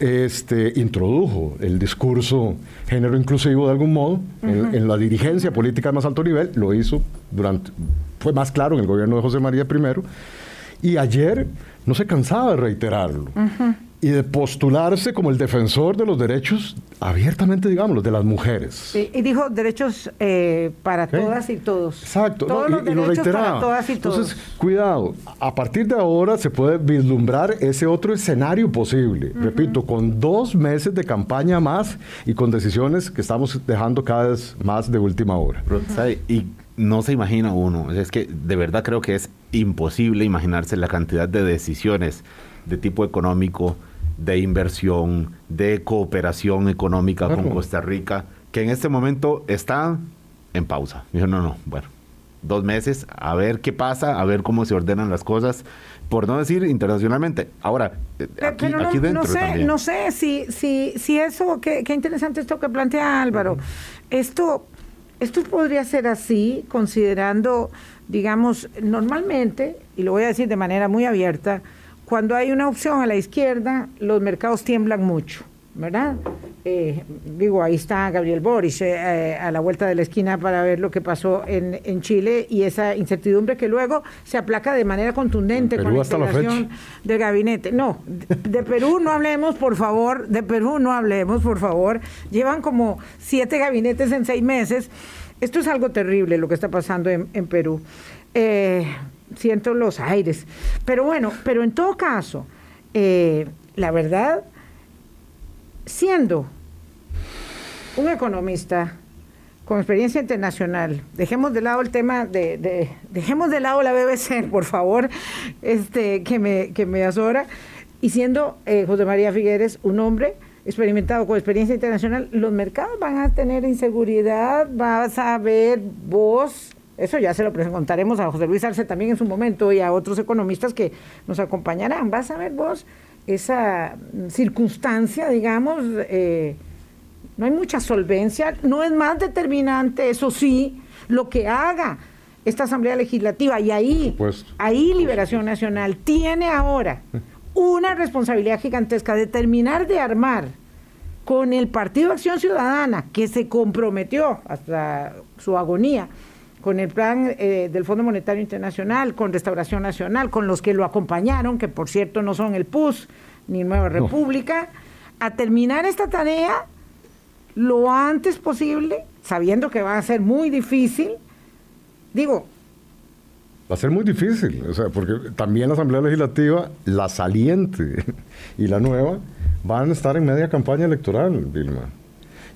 este, introdujo el discurso género inclusivo de algún modo en, la dirigencia política de más alto nivel, lo hizo durante, fue más claro en el gobierno de José María I, y ayer no se cansaba de reiterarlo y de postularse como el defensor de los derechos, abiertamente, digámoslo, de las mujeres. Sí, y dijo derechos eh, para todas y todos. Exacto, todos los y, derechos lo reiteraba. Para todas y todos. Entonces, cuidado, a partir de ahora se puede vislumbrar ese otro escenario posible, repito, con dos meses de campaña más y con decisiones que estamos dejando cada vez más de última hora. Y no se imagina uno, es que de verdad creo que es imposible imaginarse la cantidad de decisiones de tipo económico, de inversión, de cooperación económica con Costa Rica, que en este momento está en pausa. Dijo, no, no, bueno, dos meses, a ver qué pasa, a ver cómo se ordenan las cosas, por no decir internacionalmente. Ahora, eh, aquí, aquí dentro no sé, No sé si, si, si eso, qué, qué interesante esto que plantea Álvaro. Esto, esto podría ser así, considerando, digamos, normalmente, y lo voy a decir de manera muy abierta, cuando hay una opción a la izquierda, los mercados tiemblan mucho, ¿verdad? Eh, digo, ahí está Gabriel Boris eh, eh, a la vuelta de la esquina para ver lo que pasó en, Chile y esa incertidumbre que luego se aplaca de manera contundente con la integración del gabinete. No, de, Perú no hablemos, por favor, de Perú no hablemos, por favor. Llevan como siete gabinetes en seis meses. Esto es algo terrible lo que está pasando en, en Perú. Eh, siento los aires. Pero bueno, pero en todo caso, eh, la verdad, siendo un economista con experiencia internacional, dejemos de lado el tema de, dejemos de lado la BBC, por favor, este, que me, que me azora, y siendo eh, José María Figueres un hombre experimentado con experiencia internacional, los mercados van a tener inseguridad, vas a ver vos eso ya se lo preguntaremos a José Luis Arce también en su momento y a otros economistas que nos acompañarán. Vas a ver vos esa circunstancia, digamos, eh, no hay mucha solvencia, no es más determinante, eso sí, lo que haga esta Asamblea Legislativa. Y ahí, ahí Liberación Nacional tiene ahora una responsabilidad gigantesca de terminar de armar con el Partido Acción Ciudadana, que se comprometió hasta su agonía con el plan eh, del Fondo Monetario Internacional, con Restauración Nacional, con los que lo acompañaron, que por cierto no son el PUS ni Nueva República, a terminar esta tarea lo antes posible, sabiendo que va a ser muy difícil. Digo, Va a ser muy difícil, o sea, porque también la Asamblea Legislativa, la saliente y la nueva, van a estar en media campaña electoral, Vilma.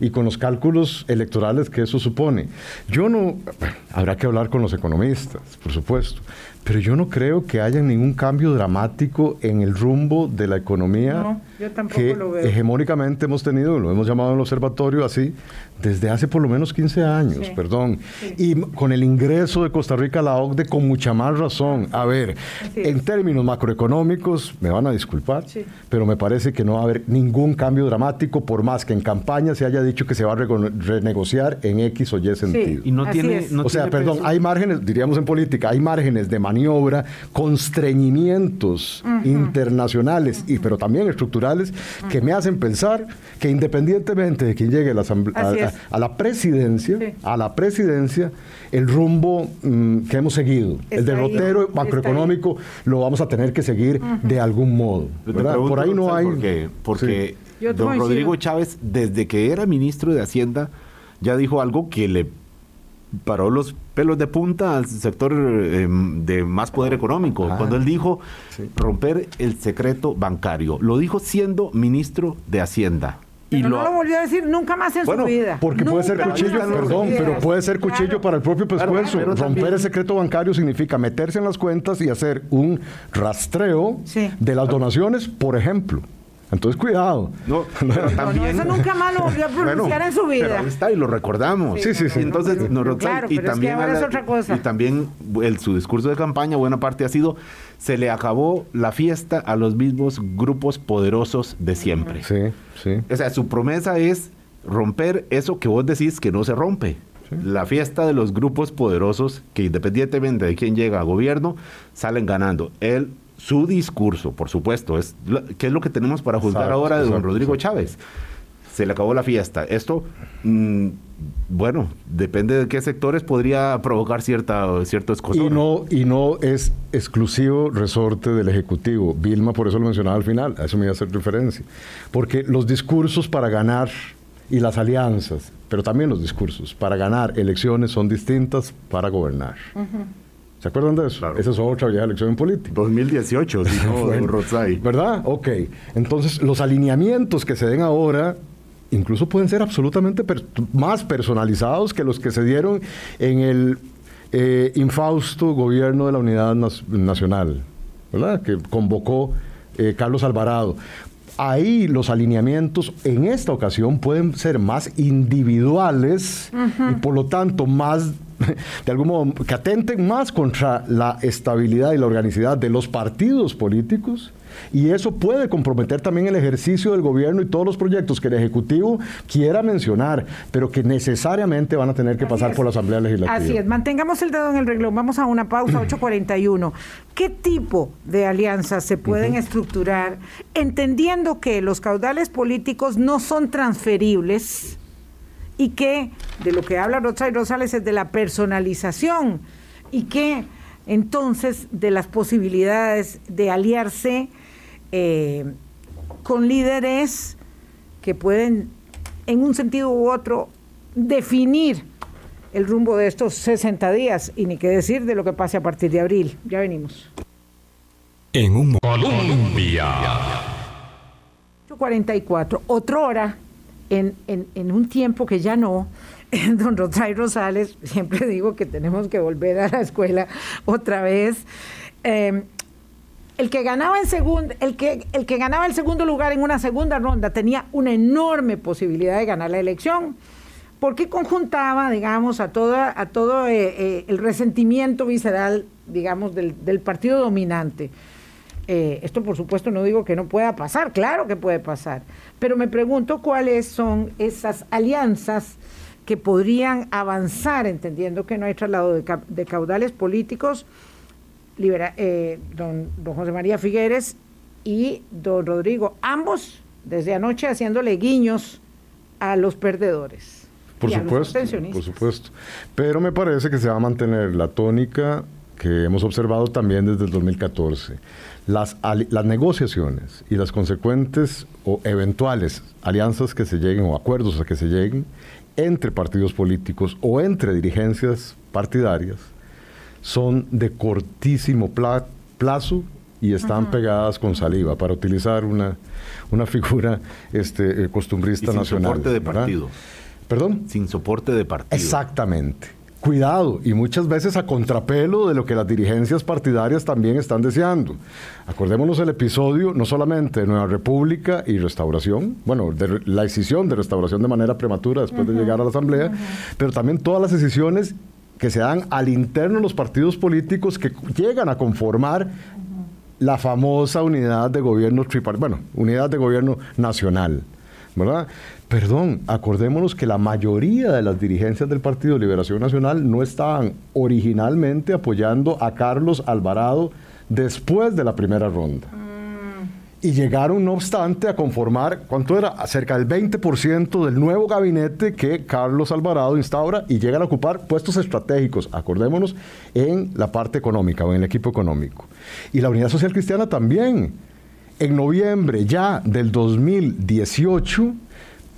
Y con los cálculos electorales que eso supone. Yo no, habrá que hablar con los economistas, por supuesto, pero yo no creo que haya ningún cambio dramático en el rumbo de la economía que hegemónicamente hemos tenido, lo hemos llamado en el observatorio así, desde hace por lo menos 15 años, perdón. Y con el ingreso de Costa Rica a la OCDE con mucha más razón. A ver, en términos macroeconómicos, me van a disculpar, pero me parece que no va a haber ningún cambio dramático, por más que en campaña se haya dicho que se va a renegociar en X o Y sentido. Y no tiene, o sea, perdón, hay márgenes, diríamos en política, hay márgenes de maniobra, constreñimientos internacionales, y, pero también estructurales, que me hacen pensar que independientemente de quién llegue a la, a, la presidencia, a la presidencia, el rumbo mm, que hemos seguido, el derrotero macroeconómico, lo vamos a tener que seguir de algún modo. Por ahí no hay... Porque, porque don Rodrigo Chávez, desde que era ministro de Hacienda, ya dijo algo que le paró los pelos de punta al sector em, de más poder económico. Ah. cuando él dijo romper el secreto bancario, lo dijo siendo ministro de Hacienda. Y no lo volvió a decir nunca más en su vida. Porque puede ser cuchillo, perdón, pero puede ser cuchillo para el propio pescuezo. Romper el secreto bancario significa meterse en las cuentas y hacer un rastreo de las donaciones, por ejemplo. Entonces, cuidado. No, pero también, eso nunca más lo volvió a pronunciar en su vida. Pero ahí está y lo recordamos. Sí, sí, sí. entonces, claro, y, también es otra cosa. y también el, su discurso de campaña, buena parte ha sido, se le acabó la fiesta a los mismos grupos poderosos de siempre. Sí, sí. O sea, su promesa es romper eso que vos decís que no se rompe. La fiesta de los grupos poderosos que independientemente de quién llega a gobierno, salen ganando. Él su discurso, por supuesto, es qué es lo que tenemos para juzgar ahora de don Rodrigo Chávez. Se le acabó la fiesta. Esto, mm, bueno, depende de qué sectores podría provocar cierta, cierto escosor. Y no, y no es exclusivo resorte del Ejecutivo. Vilma, por eso lo mencionaba al final, a eso me iba a hacer referencia. Porque los discursos para ganar y las alianzas, pero también los discursos para ganar elecciones son distintas para gobernar. ¿Se acuerdan de eso? Esa es otra vieja elección en política. 2018, dijo ¿Verdad? Ok. Entonces, los alineamientos que se den ahora incluso pueden ser absolutamente más personalizados que los que se dieron en el eh, infausto gobierno de la Unidad Nacional, ¿verdad? Que convocó eh, Carlos Alvarado. Ahí los alineamientos en esta ocasión pueden ser más individuales y por lo tanto más de algún modo, que atenten más contra la estabilidad y la organicidad de los partidos políticos. Y eso puede comprometer también el ejercicio del gobierno y todos los proyectos que el Ejecutivo quiera mencionar, pero que necesariamente van a tener que pasar por la Asamblea Legislativa. Así es, mantengamos el dedo en el reglón. Vamos a una pausa, 8.41. ¿Qué tipo de alianzas se pueden estructurar entendiendo que los caudales políticos no son transferibles? Y que de lo que habla Rosa y Rosales es de la personalización y que entonces de las posibilidades de aliarse eh, con líderes que pueden en un sentido u otro definir el rumbo de estos 60 días y ni qué decir de lo que pase a partir de abril. Ya venimos. En un Colombia. 44. Otra hora en, un tiempo que ya no, don Rosay Rosales, siempre digo que tenemos que volver a la escuela otra vez. Em, el que ganaba en segundo, el que, el que ganaba el segundo lugar en una segunda ronda tenía una enorme posibilidad de ganar la elección, porque conjuntaba, digamos, a toda, a todo eh, eh, el resentimiento visceral, digamos, del partido dominante. Eh, esto por supuesto no digo que no pueda pasar, claro que puede pasar, pero me pregunto cuáles son esas alianzas que podrían avanzar, entendiendo que no hay traslado de, caudales políticos, libera, eh, don, don José María Figueres y don Rodrigo, ambos desde anoche haciéndole guiños a los perdedores. Por supuesto, por supuesto. Pero me parece que se va a mantener la tónica que hemos observado también desde el 2014. Las, las negociaciones y las consecuentes o eventuales alianzas que se lleguen o acuerdos a que se lleguen entre partidos políticos o entre dirigencias partidarias son de cortísimo plazo y están pegadas con saliva, para utilizar una, una figura este, eh, costumbrista sin nacional. Sin soporte de partido. ¿Perdón? Sin soporte de partido. Exactamente. Cuidado, y muchas veces a contrapelo de lo que las dirigencias partidarias también están deseando. Acordémonos el episodio no solamente de Nueva República y Restauración, bueno, de la decisión de Restauración de manera prematura después de llegar a la Asamblea, pero también todas las decisiones que se dan al interno de los partidos políticos que llegan a conformar la famosa unidad de gobierno tripartito, bueno, unidad de gobierno nacional, ¿verdad? Perdón, acordémonos que la mayoría de las dirigencias del Partido de Liberación Nacional no estaban originalmente apoyando a Carlos Alvarado después de la primera ronda y llegaron, no obstante, a conformar, ¿cuánto era? Cerca del 20% del nuevo gabinete que Carlos Alvarado instaura y llegan a ocupar puestos estratégicos, acordémonos, en la parte económica o en el equipo económico. Y la Unidad Social Cristiana también. En noviembre ya del 2018,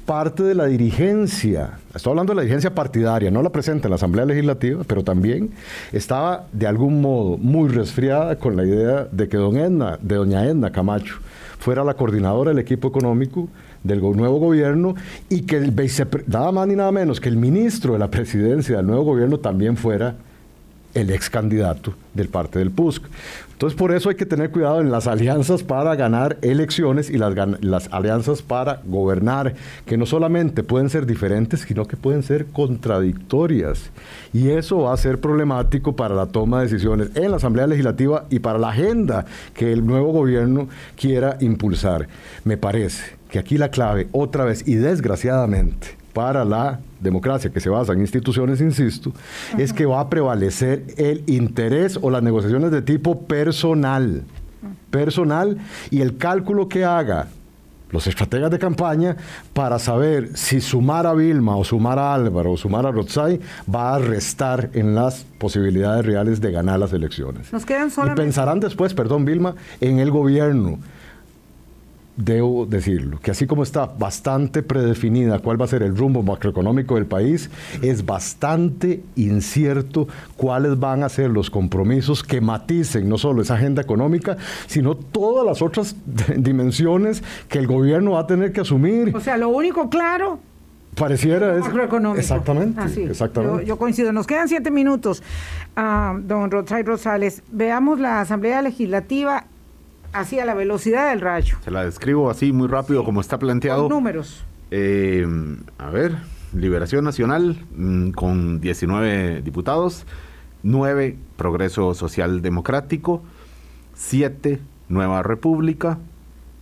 parte de la dirigencia, estoy hablando de la dirigencia partidaria, no la presente en la Asamblea Legislativa, pero también estaba de algún modo muy resfriada con la idea de que don Edna, de doña Edna Camacho fuera la coordinadora del equipo económico del nuevo gobierno y que el nada más ni nada menos que el ministro de la presidencia del nuevo gobierno también fuera el ex candidato del parte del PUSC. Entonces, por eso hay que tener cuidado en las alianzas para ganar elecciones y las, las, alianzas para gobernar, que no solamente pueden ser diferentes, sino que pueden ser contradictorias. Y eso va a ser problemático para la toma de decisiones en la Asamblea Legislativa y para la agenda que el nuevo gobierno quiera impulsar. Me parece que aquí la clave, otra vez y desgraciadamente, para la democracia que se basa en instituciones, insisto, es que va a prevalecer el interés o las negociaciones de tipo personal. Personal y el cálculo que haga los estrategas de campaña para saber si sumar a Vilma o sumar a Álvaro o sumar a Rotzai va a restar en las posibilidades reales de ganar las elecciones. Nos quedan Y pensarán después, perdón Vilma, en el gobierno debo decirlo, que así como está bastante predefinida cuál va a ser el rumbo macroeconómico del país, es bastante incierto cuáles van a ser los compromisos que maticen no solo esa agenda económica, sino todas las otras dimensiones que el gobierno va a tener que asumir. O sea, lo único claro Pareciera es. Macroeconómico. Exactamente. exactamente. Yo, coincido. Nos quedan siete minutos. Uh, don Rotzai Rosales, veamos la Asamblea Legislativa así a la velocidad del rayo. Se la describo así muy rápido como está planteado. números. Eh, a ver, Liberación Nacional mm, con 19 diputados, 9 Progreso Social Democrático, 7 Nueva República,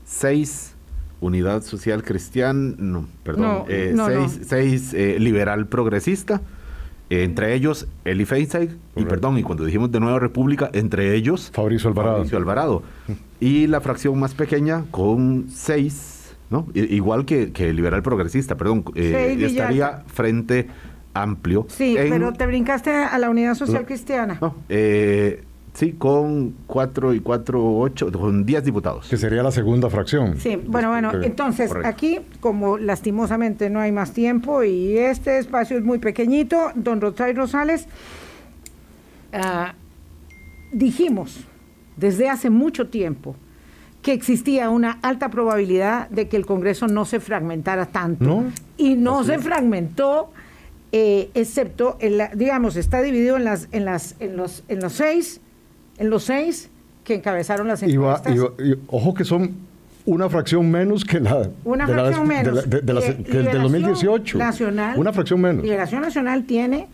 6 Unidad Social Cristiana, no, perdón, 6 eh, eh, Liberal Progresista, entre ellos Eli Feinstein, y perdón, y cuando dijimos de Nueva República, entre ellos Fabricio Alvarado. Fabricio Alvarado. y la fracción más pequeña con seis, ¿no? Igual que, que Liberal Progresista, perdón, eh, estaría frente amplio. Sí, pero te brincaste a la Unidad Social Cristiana. No, eh, Sí, con cuatro y cuatro, ocho, con diez diputados. Que sería la segunda fracción. Sí, bueno, bueno, entonces aquí, como lastimosamente no hay más tiempo y este espacio es muy pequeñito, don Rosay Rosales, ah, dijimos desde hace mucho tiempo que existía una alta probabilidad de que el Congreso no se fragmentara tanto. Y no se fragmentó, eh, excepto, en la, digamos, está dividido en, las, en, las, en, los, en los seis en los seis que encabezaron las encuestas. ojo que son una fracción menos que la una fracción menos. de, del 2018 nacional una fracción menos. Liberación Nacional tiene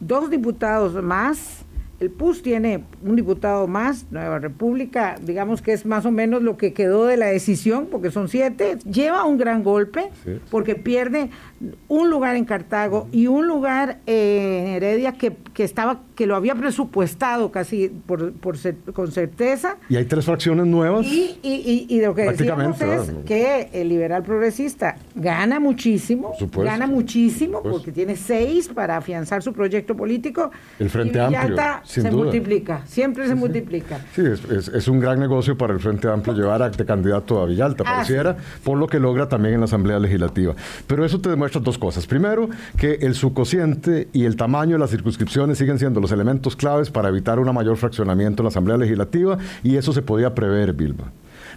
dos diputados más el PUS tiene un diputado más, Nueva República, digamos que es más o menos lo que quedó de la decisión, porque son siete, lleva un gran golpe, porque pierde un lugar en Cartago y un lugar en Heredia que, que, estaba que lo había presupuestado casi por, por con certeza. Y hay tres fracciones nuevas. Y, y, y, lo que decíamos es que el liberal progresista gana muchísimo, gana muchísimo porque tiene seis para afianzar su proyecto político. El Frente Amplio se multiplica, siempre se multiplica. Sí, es, es, un gran negocio para el Frente Amplio llevar a de candidato a Villalta, ah, pareciera, por lo que logra también en la Asamblea Legislativa. Pero eso te demuestra dos cosas. Primero, que el subcociente y el tamaño de las circunscripciones siguen siendo los elementos claves para evitar un mayor fraccionamiento en la Asamblea Legislativa y eso se podía prever, Vilma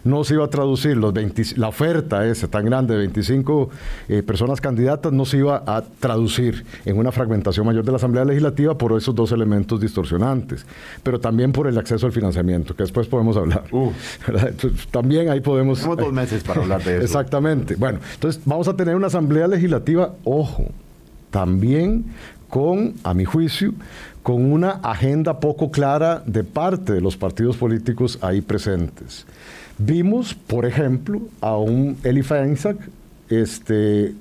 no se iba a traducir, los la oferta esa tan grande de 25 eh, personas candidatas no se iba a traducir en una fragmentación mayor de la Asamblea Legislativa por esos dos elementos distorsionantes, pero también por el acceso al financiamiento, que después podemos hablar. Uh. también ahí podemos... Tenemos dos meses para hablar de eso. Exactamente. Bueno, entonces vamos a tener una Asamblea Legislativa, ojo, también con, a mi juicio, con una agenda poco clara de parte de los partidos políticos ahí presentes. Vimos, por ejemplo, a un Eli Feinsack este,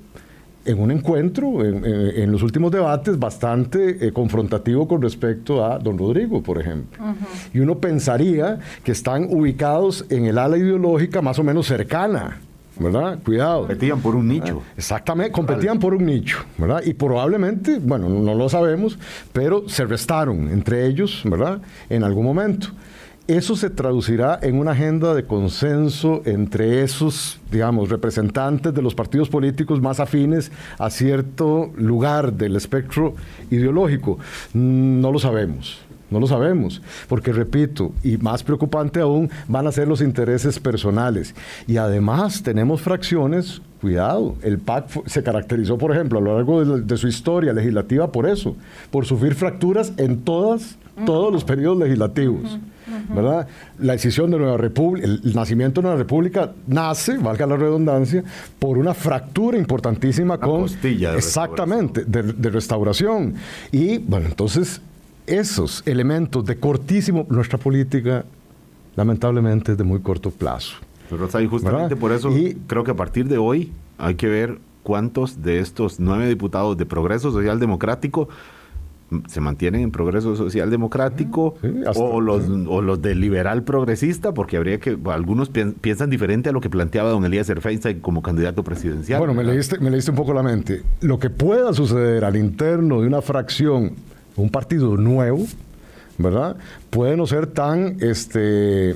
en un encuentro, en, los últimos debates, bastante eh, confrontativo con respecto a don Rodrigo, por ejemplo. Y uno pensaría que están ubicados en el ala ideológica más o menos cercana. ¿Verdad? Cuidado. Competían por un nicho. Exactamente, competían por un nicho, ¿verdad? Y probablemente, bueno, no lo sabemos, pero se restaron entre ellos, ¿verdad? En algún momento. Eso se traducirá en una agenda de consenso entre esos, digamos, representantes de los partidos políticos más afines a cierto lugar del espectro ideológico. No lo sabemos. No lo sabemos, porque repito, y más preocupante aún, van a ser los intereses personales. Y además tenemos fracciones, cuidado, el PAC se caracterizó, por ejemplo, a lo largo de, su historia legislativa por eso, por sufrir fracturas en todas, todos los periodos legislativos. ¿verdad? La decisión de Nueva República, el, nacimiento de Nueva República nace, valga la redundancia, por una fractura importantísima con... Costilla exactamente, de, restauración. Y bueno, entonces esos elementos de cortísimo, nuestra política lamentablemente es de muy corto plazo. Pero justamente por eso creo que a partir de hoy hay que ver cuántos de estos nueve diputados de Progreso Social Democrático se mantienen en progreso social democrático o, los, o los del liberal progresista, porque habría que, algunos piensan diferente a lo que planteaba don Elías Feinstein como candidato presidencial. Bueno, me leíste, me leíste un poco la mente. Lo que pueda suceder al interno de una fracción, un partido nuevo, ¿verdad? Puede no ser tan, este,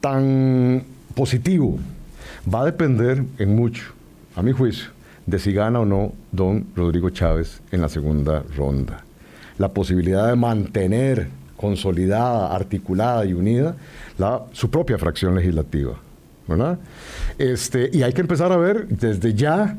tan positivo. Va a depender en mucho, a mi juicio, de si gana o no don Rodrigo Chávez en la segunda ronda. La posibilidad de mantener consolidada, articulada y unida la, su propia fracción legislativa. ¿verdad? Este, y hay que empezar a ver desde ya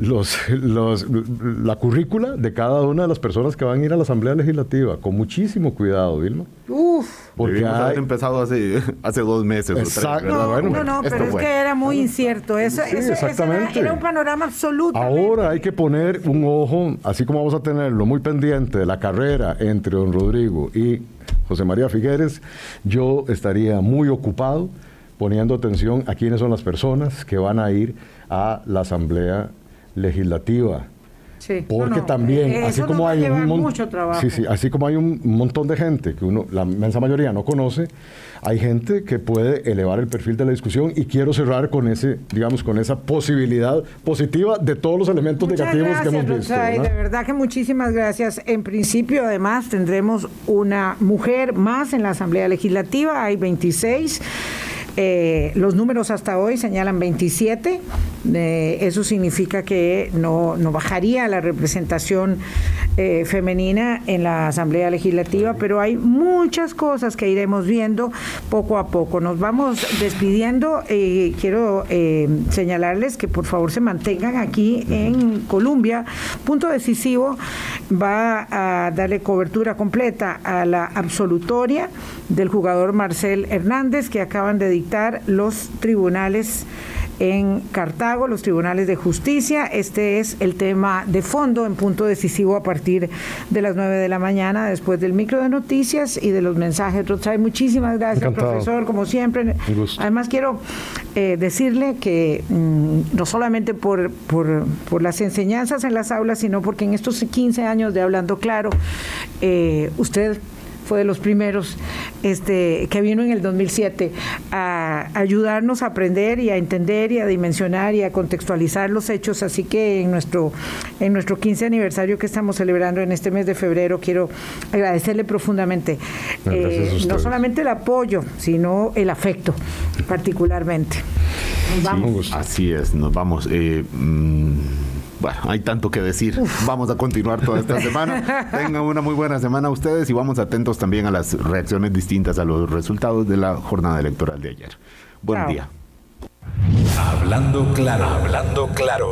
los, los, la currícula de cada una de las personas que van a ir a la Asamblea Legislativa, con muchísimo cuidado, Vilma. Uf. Porque ha empezado hace, hace dos meses. Exacto. No, no, no, pero es que era muy incierto. Eso, exactamente. era, un panorama absoluto. Ahora hay que poner un ojo, así como vamos a tenerlo muy pendiente de la carrera entre don Rodrigo y José María Figueres, yo estaría muy ocupado poniendo atención a quiénes son las personas que van a ir a la Asamblea legislativa. Porque también, eh, así como hay un sí, así como hay un montón de gente que uno, la inmensa mayoría no conoce, hay gente que puede elevar el perfil de la discusión y quiero cerrar con ese, digamos, con esa posibilidad positiva de todos los elementos negativos que hemos visto. de verdad que muchísimas gracias. En principio, además, tendremos una mujer más en la Asamblea Legislativa, hay 26. Eh, los números hasta hoy señalan 27. Eh, eso significa que no, bajaría la representación eh, femenina en la Asamblea Legislativa, pero hay muchas cosas que iremos viendo poco a poco. Nos vamos despidiendo. quiero señalarles que por favor se mantengan aquí en Colombia. Punto decisivo va a darle cobertura completa a la absolutoria del jugador Marcel Hernández que acaban de dictar los tribunales en Cartago, los tribunales de justicia. Este es el tema de fondo en punto decisivo a partir de las 9 de la mañana, después del micro de noticias y de los mensajes. Muchísimas gracias, profesor, como siempre. Además, quiero eh, decirle que mm, no solamente por, por, por, las enseñanzas en las aulas, sino porque en estos 15 años de Hablando Claro, eh, usted fue de los primeros este, que vino en el 2007 a ayudarnos a aprender y a entender y a dimensionar y a contextualizar los hechos. Así que en nuestro, en nuestro 15 aniversario que estamos celebrando en este mes de febrero, quiero agradecerle profundamente eh, no solamente el apoyo, sino el afecto, particularmente. Nos vamos. así es, nos vamos. Eh, mm, bueno, hay tanto que decir. Vamos a continuar toda esta semana. Tengan una muy buena semana ustedes y vamos atentos también a las reacciones distintas a los resultados de la jornada electoral de ayer. Buen día. Hablando claro, hablando claro.